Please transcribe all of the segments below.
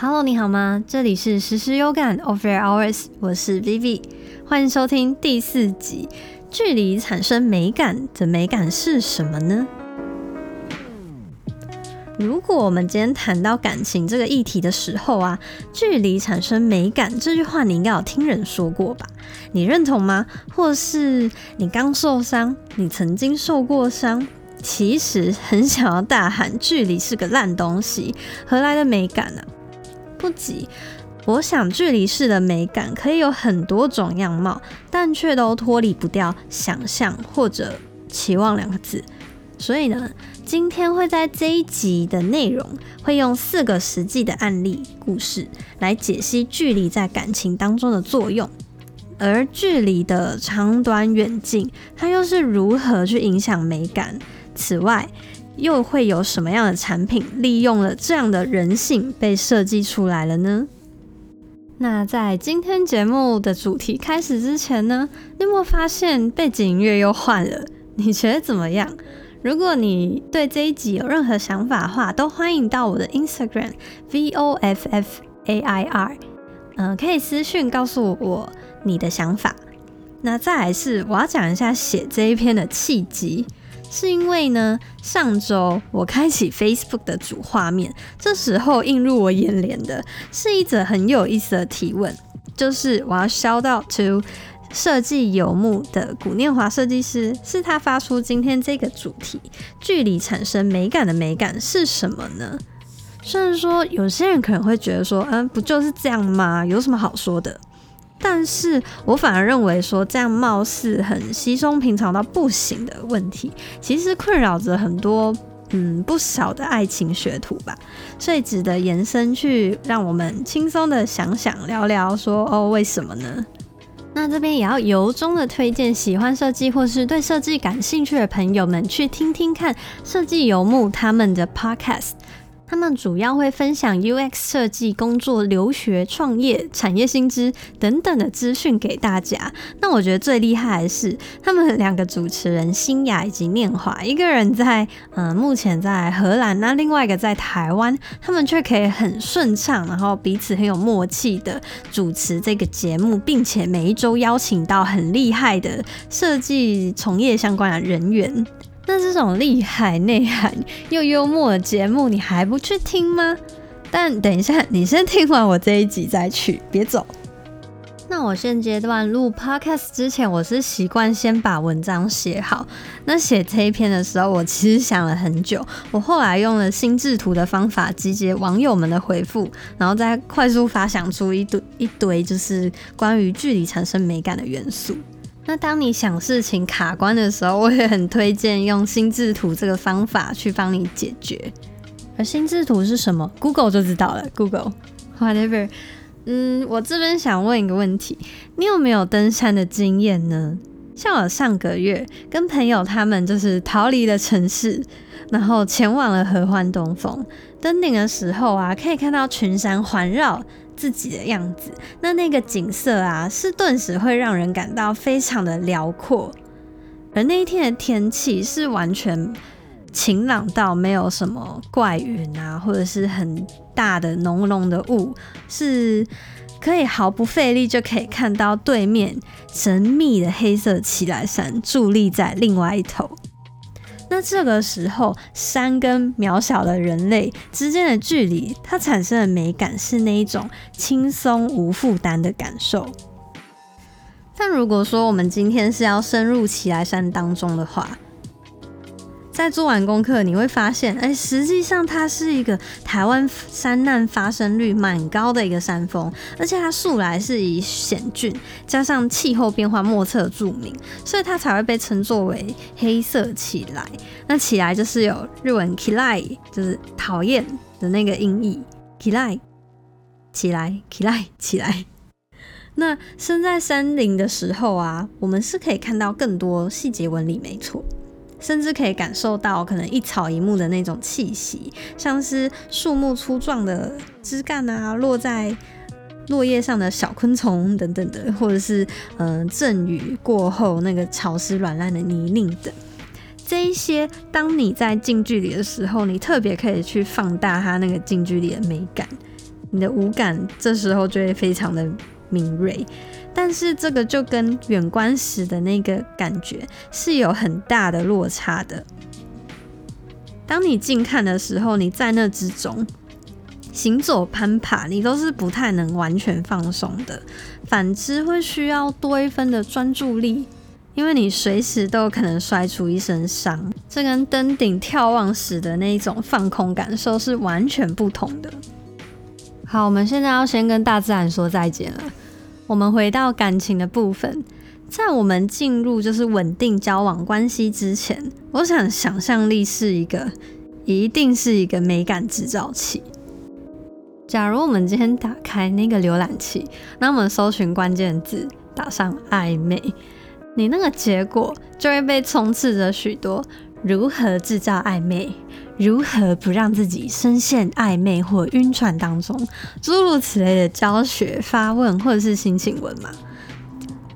Hello，你好吗？这里是实时有感 Over Hours，我是 Vivi，欢迎收听第四集。距离产生美感的美感是什么呢？如果我们今天谈到感情这个议题的时候啊，距离产生美感这句话你应该有听人说过吧？你认同吗？或是你刚受伤，你曾经受过伤，其实很想要大喊距离是个烂东西，何来的美感呢？不急，我想距离式的美感可以有很多种样貌，但却都脱离不掉想象或者期望两个字。所以呢，今天会在这一集的内容，会用四个实际的案例故事来解析距离在感情当中的作用，而距离的长短远近，它又是如何去影响美感？此外，又会有什么样的产品利用了这样的人性被设计出来了呢？那在今天节目的主题开始之前呢，你有没有发现背景音乐又换了？你觉得怎么样？如果你对这一集有任何想法的话，都欢迎到我的 Instagram V O F F A I R，嗯，可以私讯告诉我你的想法。那再来是我要讲一下写这一篇的契机。是因为呢，上周我开启 Facebook 的主画面，这时候映入我眼帘的是一则很有意思的提问，就是我要 shout out to 设计游牧的古念华设计师，是他发出今天这个主题：距离产生美感的美感是什么呢？虽然说有些人可能会觉得说，嗯，不就是这样吗？有什么好说的？但是我反而认为说，这样貌似很稀松平常到不行的问题，其实困扰着很多嗯不少的爱情学徒吧，所以值得延伸去让我们轻松的想想聊聊说哦为什么呢？那这边也要由衷的推荐喜欢设计或是对设计感兴趣的朋友们去听听看设计游牧他们的 podcast。他们主要会分享 UX 设计、工作、留学、创业、产业薪资等等的资讯给大家。那我觉得最厉害的是他们两个主持人新雅以及念华，一个人在嗯目前在荷兰，那另外一个在台湾，他们却可以很顺畅，然后彼此很有默契的主持这个节目，并且每一周邀请到很厉害的设计从业相关的人员。那这种厉害、内涵又幽默的节目，你还不去听吗？但等一下，你先听完我这一集再去，别走。那我现阶段录 podcast 之前，我是习惯先把文章写好。那写这一篇的时候，我其实想了很久。我后来用了心智图的方法，集结网友们的回复，然后再快速发想出一堆一堆，就是关于距离产生美感的元素。那当你想事情卡关的时候，我也很推荐用心智图这个方法去帮你解决。而心智图是什么？Google 就知道了。Google，whatever。嗯，我这边想问一个问题：你有没有登山的经验呢？像我上个月跟朋友他们就是逃离了城市，然后前往了合欢东峰。登顶的时候啊，可以看到群山环绕。自己的样子，那那个景色啊，是顿时会让人感到非常的辽阔。而那一天的天气是完全晴朗到没有什么怪云啊，或者是很大的浓浓的雾，是可以毫不费力就可以看到对面神秘的黑色奇来山伫立在另外一头。那这个时候，山跟渺小的人类之间的距离，它产生的美感是那一种轻松无负担的感受。但如果说我们今天是要深入奇来山当中的话，在做完功课，你会发现，哎，实际上它是一个台湾山难发生率蛮高的一个山峰，而且它素来是以险峻加上气候变化莫测著名，所以它才会被称作为黑色起来。那起来就是有日文 “kilai”，就是讨厌的那个音译，“kilai”，起来，“kilai”，起来。那身在山林的时候啊，我们是可以看到更多细节纹理，没错。甚至可以感受到可能一草一木的那种气息，像是树木粗壮的枝干啊，落在落叶上的小昆虫等等的，或者是嗯阵雨过后那个潮湿软烂的泥泞等，这一些，当你在近距离的时候，你特别可以去放大它那个近距离的美感。你的五感这时候就会非常的敏锐。但是这个就跟远观时的那个感觉是有很大的落差的。当你近看的时候，你在那之中行走攀爬，你都是不太能完全放松的，反之会需要多一分的专注力，因为你随时都有可能摔出一身伤。这跟登顶眺望时的那种放空感受是完全不同的。好，我们现在要先跟大自然说再见了。我们回到感情的部分，在我们进入就是稳定交往关系之前，我想想象力是一个，一定是一个美感制造器。假如我们今天打开那个浏览器，那我们搜寻关键字，打上暧昧，你那个结果就会被充斥着许多如何制造暧昧。如何不让自己深陷暧昧或晕船当中？诸如此类的教学发问或者是心情文嘛。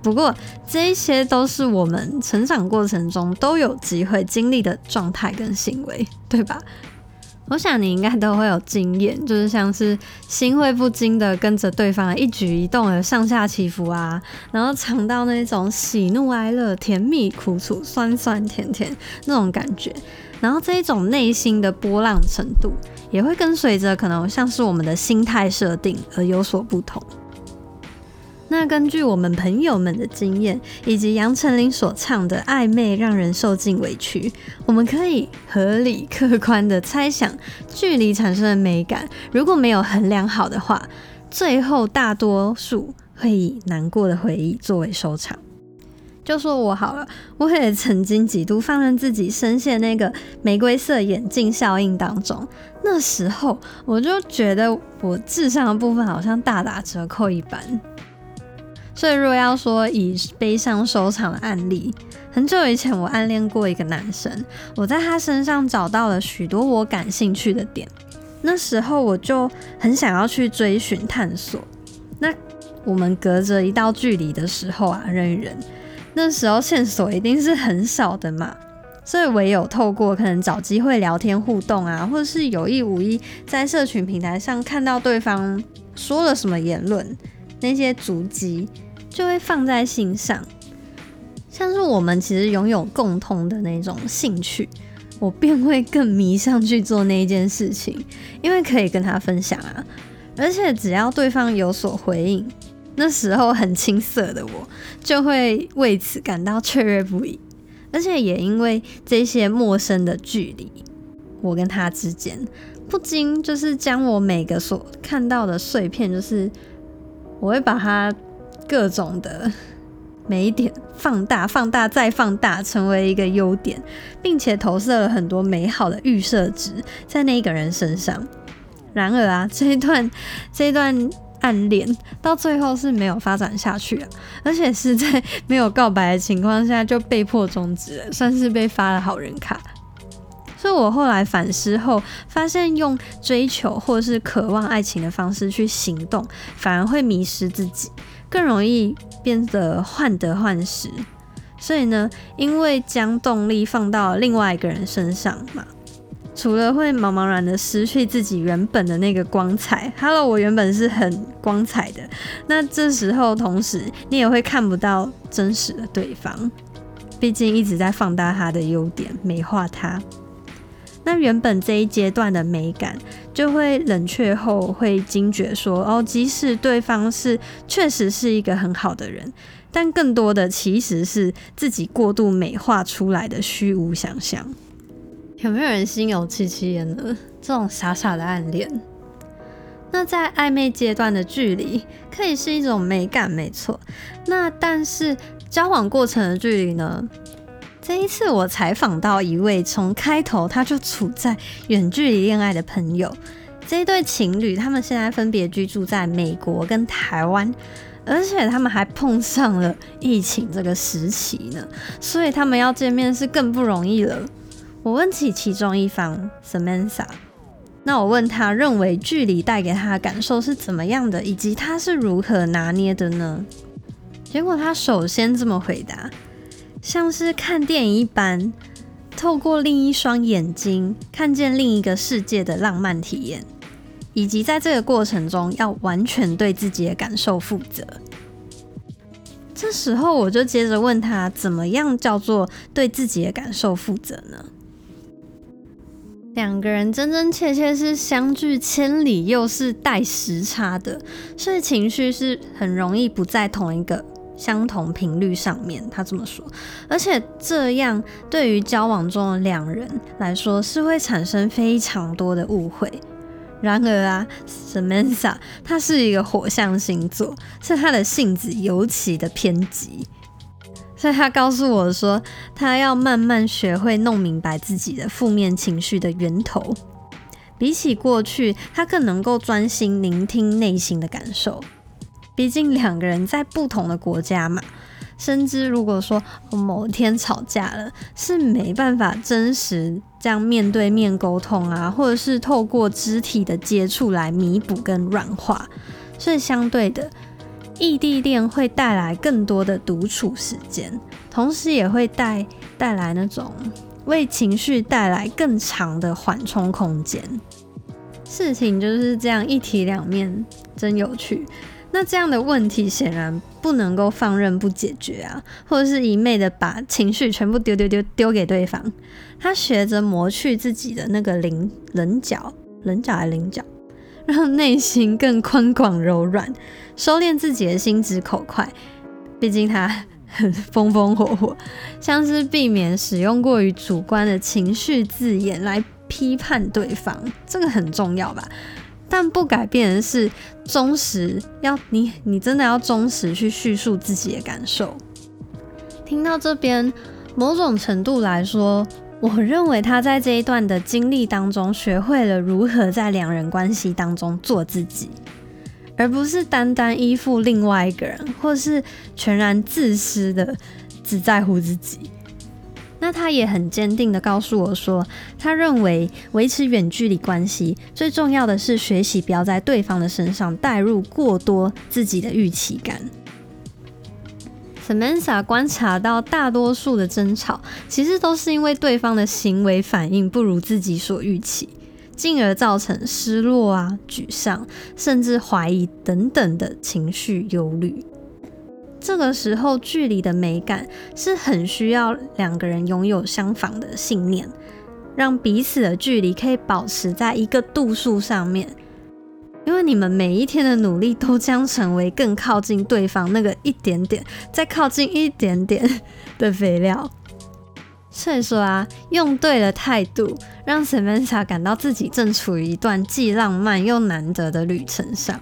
不过这些都是我们成长过程中都有机会经历的状态跟行为，对吧？我想你应该都会有经验，就是像是心会不禁的跟着对方一举一动而上下起伏啊，然后尝到那种喜怒哀乐、甜蜜苦楚、酸酸甜甜那种感觉。然后这一种内心的波浪程度，也会跟随着可能像是我们的心态设定而有所不同。那根据我们朋友们的经验，以及杨丞琳所唱的暧昧让人受尽委屈，我们可以合理客观的猜想，距离产生的美感，如果没有衡量好的话，最后大多数会以难过的回忆作为收场。就说我好了，我也曾经几度放任自己深陷那个玫瑰色眼镜效应当中。那时候我就觉得我智商的部分好像大打折扣一般。所以若要说以悲伤收场的案例，很久以前我暗恋过一个男生，我在他身上找到了许多我感兴趣的点。那时候我就很想要去追寻探索。那我们隔着一道距离的时候啊，人与人。那时候线索一定是很少的嘛，所以唯有透过可能找机会聊天互动啊，或者是有意无意在社群平台上看到对方说了什么言论，那些足迹就会放在心上。像是我们其实拥有共通的那种兴趣，我便会更迷上去做那一件事情，因为可以跟他分享啊，而且只要对方有所回应。那时候很青涩的我，就会为此感到雀跃不已，而且也因为这些陌生的距离，我跟他之间不禁就是将我每个所看到的碎片，就是我会把它各种的每一点放大、放大再放大，成为一个优点，并且投射了很多美好的预设值在那个人身上。然而啊，这一段，这一段。暗恋到最后是没有发展下去啊，而且是在没有告白的情况下就被迫终止了，算是被发了好人卡。所以我后来反思后发现，用追求或是渴望爱情的方式去行动，反而会迷失自己，更容易变得患得患失。所以呢，因为将动力放到另外一个人身上嘛。除了会茫茫然的失去自己原本的那个光彩，Hello，我原本是很光彩的，那这时候同时你也会看不到真实的对方，毕竟一直在放大他的优点，美化他。那原本这一阶段的美感就会冷却后会惊觉说，哦，即使对方是确实是一个很好的人，但更多的其实是自己过度美化出来的虚无想象。有没有人心有戚戚焉呢？这种傻傻的暗恋，那在暧昧阶段的距离可以是一种美感，没错。那但是交往过程的距离呢？这一次我采访到一位从开头他就处在远距离恋爱的朋友，这一对情侣他们现在分别居住在美国跟台湾，而且他们还碰上了疫情这个时期呢，所以他们要见面是更不容易了。我问起其中一方 Samantha，那我问他认为距离带给他的感受是怎么样的，以及他是如何拿捏的呢？结果他首先这么回答：像是看电影一般，透过另一双眼睛看见另一个世界的浪漫体验。以及在这个过程中要完全对自己的感受负责。这时候我就接着问他，怎么样叫做对自己的感受负责呢？两个人真真切切是相距千里，又是带时差的，所以情绪是很容易不在同一个相同频率上面。他这么说，而且这样对于交往中的两人来说是会产生非常多的误会。然而啊，Samantha 他是一个火象星座，是他的性子尤其的偏激。所以他告诉我说，他要慢慢学会弄明白自己的负面情绪的源头。比起过去，他更能够专心聆听内心的感受。毕竟两个人在不同的国家嘛，深知如果说某天吵架了，是没办法真实这样面对面沟通啊，或者是透过肢体的接触来弥补跟软化。所以相对的。异地恋会带来更多的独处时间，同时也会带带来那种为情绪带来更长的缓冲空间。事情就是这样一体两面，真有趣。那这样的问题显然不能够放任不解决啊，或者是一昧的把情绪全部丢丢丢丢给对方。他学着磨去自己的那个棱棱角，棱角还棱角？让内心更宽广柔软，收敛自己的心直口快。毕竟他很风风火火，像是避免使用过于主观的情绪字眼来批判对方，这个很重要吧？但不改变的是忠实，要你你真的要忠实去叙述自己的感受。听到这边，某种程度来说。我认为他在这一段的经历当中，学会了如何在两人关系当中做自己，而不是单单依附另外一个人，或是全然自私的只在乎自己。那他也很坚定的告诉我说，他认为维持远距离关系最重要的是学习不要在对方的身上带入过多自己的预期感。Samantha 观察到，大多数的争吵其实都是因为对方的行为反应不如自己所预期，进而造成失落啊、沮丧，甚至怀疑等等的情绪忧虑。这个时候，距离的美感是很需要两个人拥有相仿的信念，让彼此的距离可以保持在一个度数上面。因为你们每一天的努力都将成为更靠近对方那个一点点，再靠近一点点的肥料。所以说啊，用对了态度，让 Samantha 感到自己正处于一段既浪漫又难得的旅程上，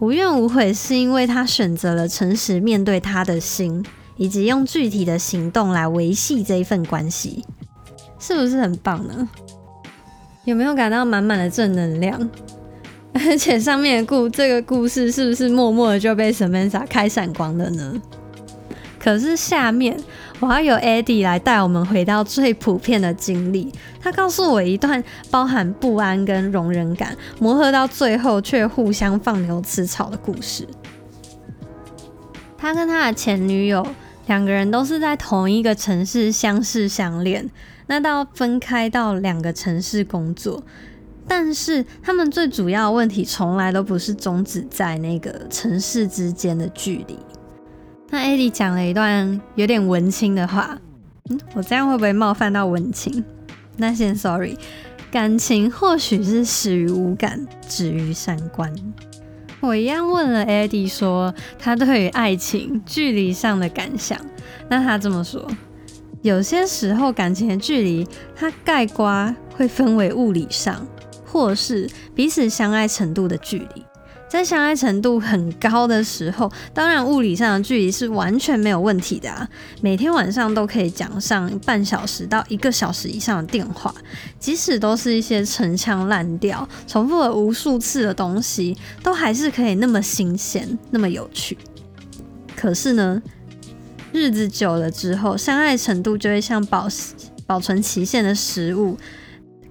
无怨无悔，是因为他选择了诚实面对他的心，以及用具体的行动来维系这一份关系，是不是很棒呢？有没有感到满满的正能量？而且上面的故这个故事是不是默默的就被 Samantha 开闪光了呢？可是下面我要由 Eddie 来带我们回到最普遍的经历。他告诉我一段包含不安跟容忍感磨合到最后却互相放牛吃草的故事。他跟他的前女友两个人都是在同一个城市相识相恋，那到分开到两个城市工作。但是他们最主要的问题从来都不是终止在那个城市之间的距离。那艾迪讲了一段有点文青的话，嗯，我这样会不会冒犯到文青？那先 sorry。感情或许是始于无感，止于三观。我一样问了艾迪说他对于爱情距离上的感想，那他这么说：有些时候感情的距离，它盖瓜会分为物理上。或是彼此相爱程度的距离，在相爱程度很高的时候，当然物理上的距离是完全没有问题的啊。每天晚上都可以讲上半小时到一个小时以上的电话，即使都是一些陈腔滥调、重复了无数次的东西，都还是可以那么新鲜、那么有趣。可是呢，日子久了之后，相爱程度就会像保保存期限的食物。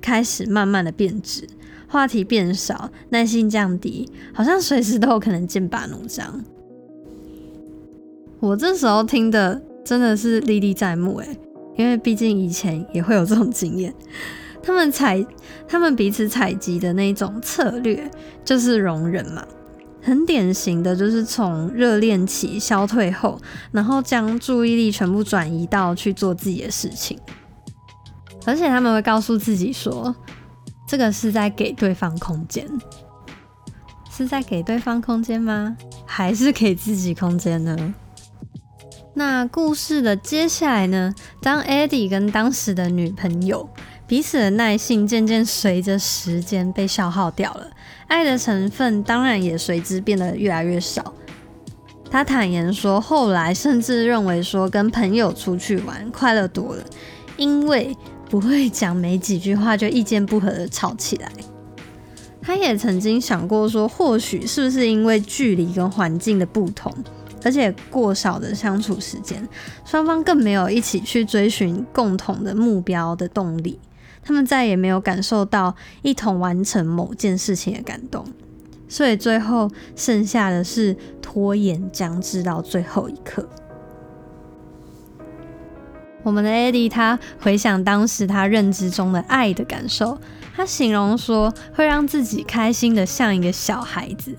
开始慢慢的变质，话题变少，耐心降低，好像随时都有可能剑拔弩张。我这时候听的真的是历历在目诶，因为毕竟以前也会有这种经验。他们采他们彼此采集的那种策略就是容忍嘛，很典型的就是从热恋期消退后，然后将注意力全部转移到去做自己的事情，而且他们会告诉自己说，这个是在给对方空间，是在给对方空间吗？还是给自己空间呢？那故事的接下来呢？当 Eddie 跟当时的女朋友彼此的耐性渐渐随着时间被消耗掉了，爱的成分当然也随之变得越来越少。他坦言说，后来甚至认为说跟朋友出去玩快乐多了，因为不会讲没几句话就意见不合的吵起来。他也曾经想过说，或许是不是因为距离跟环境的不同。而且过少的相处时间，双方更没有一起去追寻共同的目标的动力，他们再也没有感受到一同完成某件事情的感动，所以最后剩下的是拖延将至到最后一刻。我们的 Eddie 他回想当时他认知中的爱的感受，他形容说会让自己开心的像一个小孩子。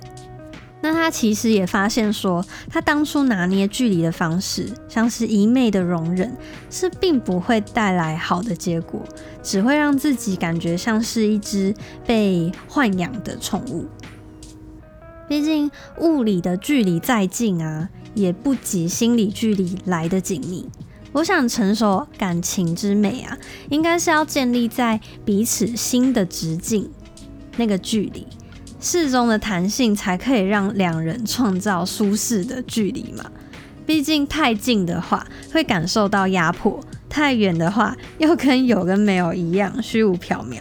那他其实也发现说，他当初拿捏距离的方式，像是一昧的容忍，是并不会带来好的结果，只会让自己感觉像是一只被豢养的宠物。毕竟物理的距离再近啊，也不及心理距离来的紧密。我想成熟感情之美啊，应该是要建立在彼此心的直径那个距离。适中的弹性才可以让两人创造舒适的距离嘛。毕竟太近的话会感受到压迫，太远的话又跟有跟没有一样虚无缥缈。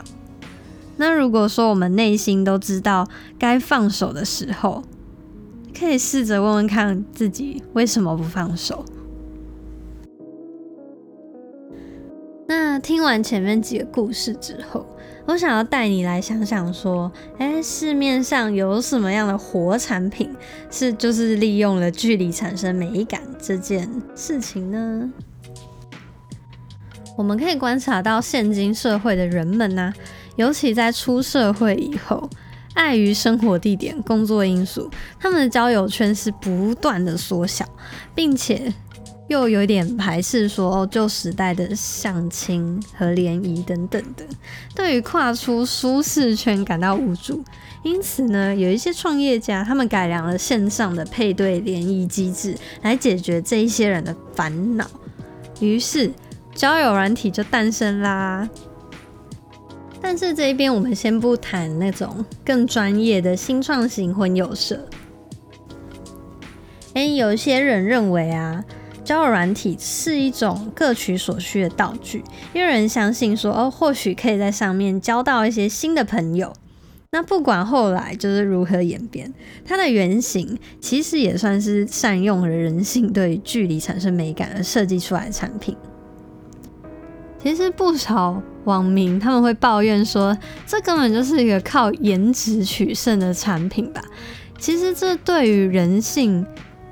那如果说我们内心都知道该放手的时候，可以试着问问看自己为什么不放手。听完前面几个故事之后。我想要带你来想想，说，哎，市面上有什么样的活产品是就是利用了距离产生美感这件事情呢？我们可以观察到，现今社会的人们呢，尤其在出社会以后，碍于生活地点、工作因素，他们的交友圈是不断的缩小，并且。又有点排斥说旧时代的相亲和联谊等等的，对于跨出舒适圈感到无助。因此呢，有一些创业家他们改良了线上的配对联谊机制，来解决这一些人的烦恼。于是交友软体就诞生啦。但是这一边我们先不谈那种更专业的新创型婚友社。哎，有一些人认为啊。交友软体是一种各取所需的道具，因为人相信说哦，或许可以在上面交到一些新的朋友。那不管后来就是如何演变，它的原型其实也算是善用了人性对距离产生美感而设计出来的产品。其实不少网民他们会抱怨说，这根本就是一个靠颜值取胜的产品吧？其实这对于人性。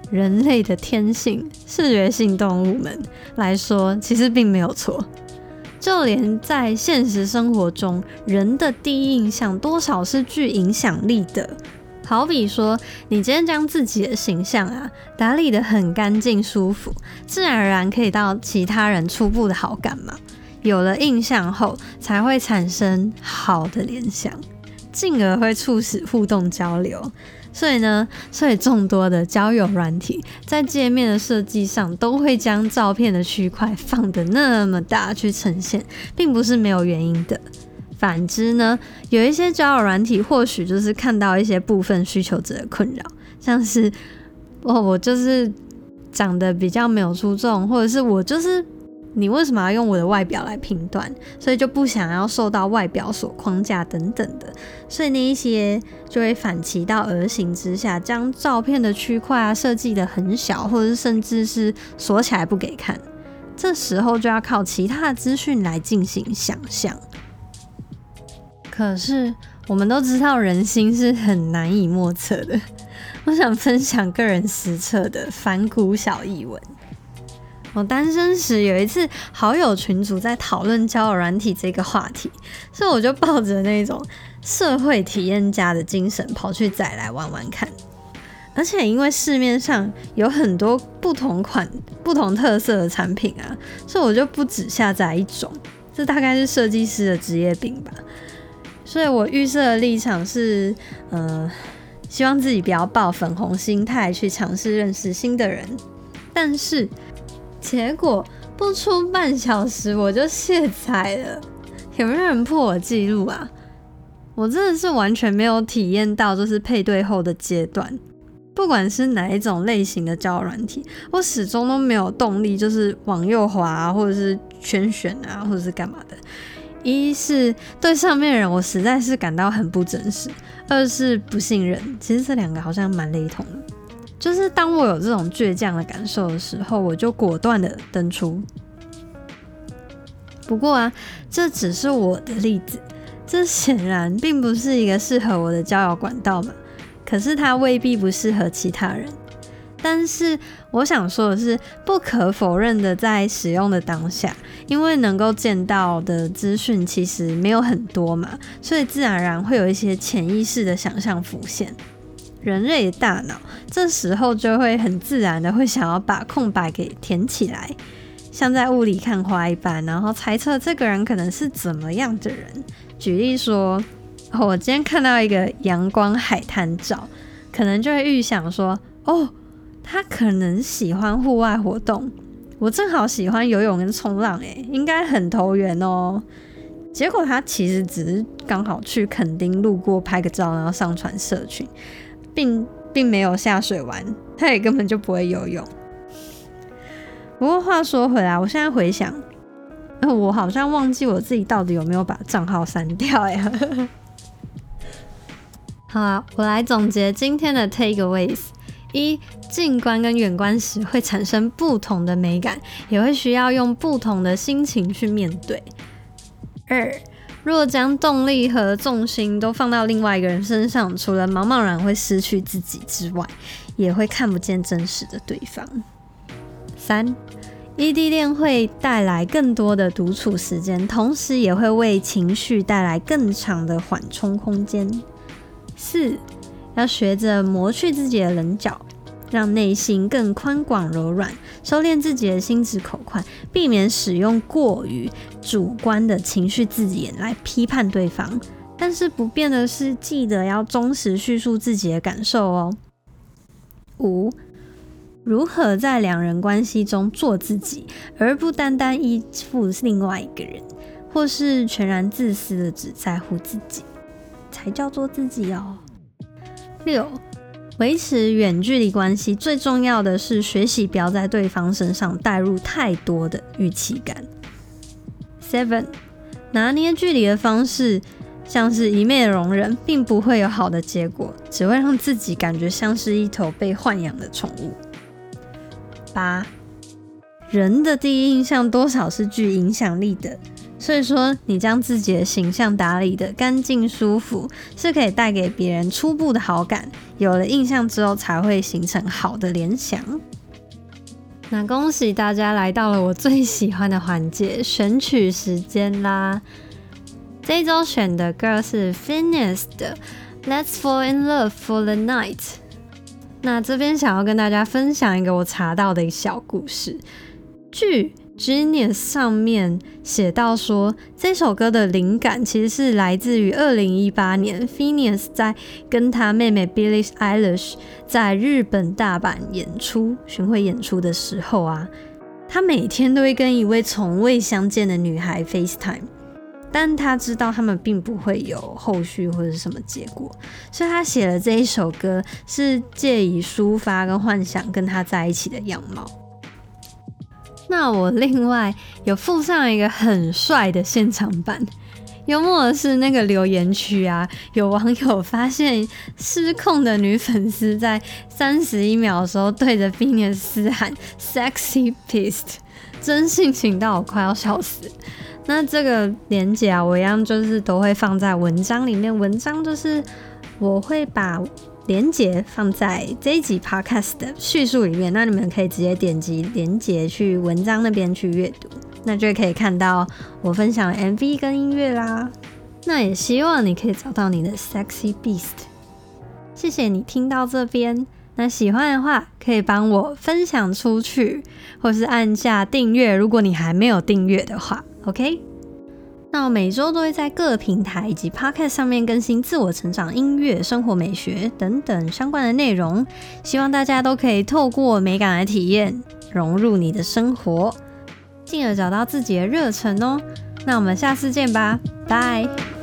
人类的天性，视觉性动物们来说，其实并没有错。就连在现实生活中，人的第一印象多少是具影响力的。好比说，你今天将自己的形象啊打理得很干净、舒服，自然而然可以到其他人初步的好感嘛。有了印象后，才会产生好的联想，进而会促使互动交流。所以呢，所以众多的交友软体在界面的设计上都会将照片的区块放得那么大去呈现，并不是没有原因的。反之呢，有一些交友软体或许就是看到一些部分需求者的困扰，像是哦，我就是长得比较没有出众，或者是我就是。你为什么要用我的外表来评断？所以就不想要受到外表所框架等等的，所以那一些就会反其道而行之下，将照片的区块啊设计的很小，或者是甚至是锁起来不给看。这时候就要靠其他的资讯来进行想象。可是我们都知道人心是很难以莫测的。我想分享个人实测的反骨小译文。我单身时有一次，好友群组在讨论交友软体这个话题，所以我就抱着那种社会体验家的精神跑去载来玩玩看。而且因为市面上有很多不同款、不同特色的产品啊，所以我就不只下载一种。这大概是设计师的职业病吧。所以我预设的立场是，呃，希望自己不要抱粉红心态去尝试认识新的人，但是。结果不出半小时我就卸载了，有没有人破我记录啊？我真的是完全没有体验到就是配对后的阶段，不管是哪一种类型的交友软体，我始终都没有动力，就是往右滑或者是圈选啊，或者是干嘛的。一是对上面的人我实在是感到很不真实，二是不信任。其实这两个好像蛮雷同的。就是当我有这种倔强的感受的时候，我就果断的登出。不过啊，这只是我的例子，这显然并不是一个适合我的交友管道嘛。可是它未必不适合其他人。但是我想说的是，不可否认的，在使用的当下，因为能够见到的资讯其实没有很多嘛，所以自然而然会有一些潜意识的想象浮现。人类的大脑这时候就会很自然的会想要把空白给填起来，像在雾里看花一般，然后猜测这个人可能是怎么样的人。举例说，我今天看到一个阳光海滩照，可能就会预想说，哦，他可能喜欢户外活动，我正好喜欢游泳跟冲浪，诶，应该很投缘哦。结果他其实只是刚好去垦丁路过拍个照，然后上传社群。并并没有下水玩，他也根本就不会游泳。不过话说回来，我现在回想，我好像忘记我自己到底有没有把账号删掉呀。好啊，我来总结今天的 takeaways：一、近观跟远观时会产生不同的美感，也会需要用不同的心情去面对；二、若将动力和重心都放到另外一个人身上，除了茫茫然会失去自己之外，也会看不见真实的对方。三，异地恋会带来更多的独处时间，同时也会为情绪带来更长的缓冲空间。四，要学着磨去自己的棱角。让内心更宽广柔软，收敛自己的心直口快，避免使用过于主观的情绪字眼来批判对方。但是不变的是，记得要忠实叙述自己的感受哦。五，如何在两人关系中做自己，而不单单依附另外一个人，或是全然自私的只在乎自己，才叫做自己哦。六。维持远距离关系最重要的是学习不要在对方身上带入太多的预期感。Seven，拿捏距离的方式像是一昧容忍，并不会有好的结果，只会让自己感觉像是一头被豢养的宠物。八，人的第一印象多少是具影响力的。所以说，你将自己的形象打理的干净舒服，是可以带给别人初步的好感。有了印象之后，才会形成好的联想。那恭喜大家来到了我最喜欢的环节——选曲时间啦！这一周选的歌是 f i n e s s 的《Let's Fall in Love for the Night》。那这边想要跟大家分享一个我查到的一小故事。据 Genius 上面写到说，这首歌的灵感其实是来自于二零一八年 f i n e a s 在跟他妹妹 Billie Eilish 在日本大阪演出巡回演出的时候啊，他每天都会跟一位从未相见的女孩 FaceTime，但他知道他们并不会有后续或者什么结果，所以他写了这一首歌，是借以抒发跟幻想跟他在一起的样貌。那我另外有附上一个很帅的现场版，幽默的是那个留言区啊，有网友发现失控的女粉丝在三十一秒的时候对着 Venus 喊 “sexy pissed”，真性情到我快要笑死。那这个连接啊，我一样就是都会放在文章里面，文章就是我会把。连接放在这一集 podcast 的叙述里面，那你们可以直接点击连接去文章那边去阅读，那就可以看到我分享 MV 跟音乐啦。那也希望你可以找到你的 sexy beast。谢谢你听到这边，那喜欢的话可以帮我分享出去，或是按下订阅，如果你还没有订阅的话，OK。那我每周都会在各平台以及 Pocket 上面更新自我成长、音乐、生活美学等等相关的内容，希望大家都可以透过美感来体验，融入你的生活，进而找到自己的热忱哦。那我们下次见吧，拜。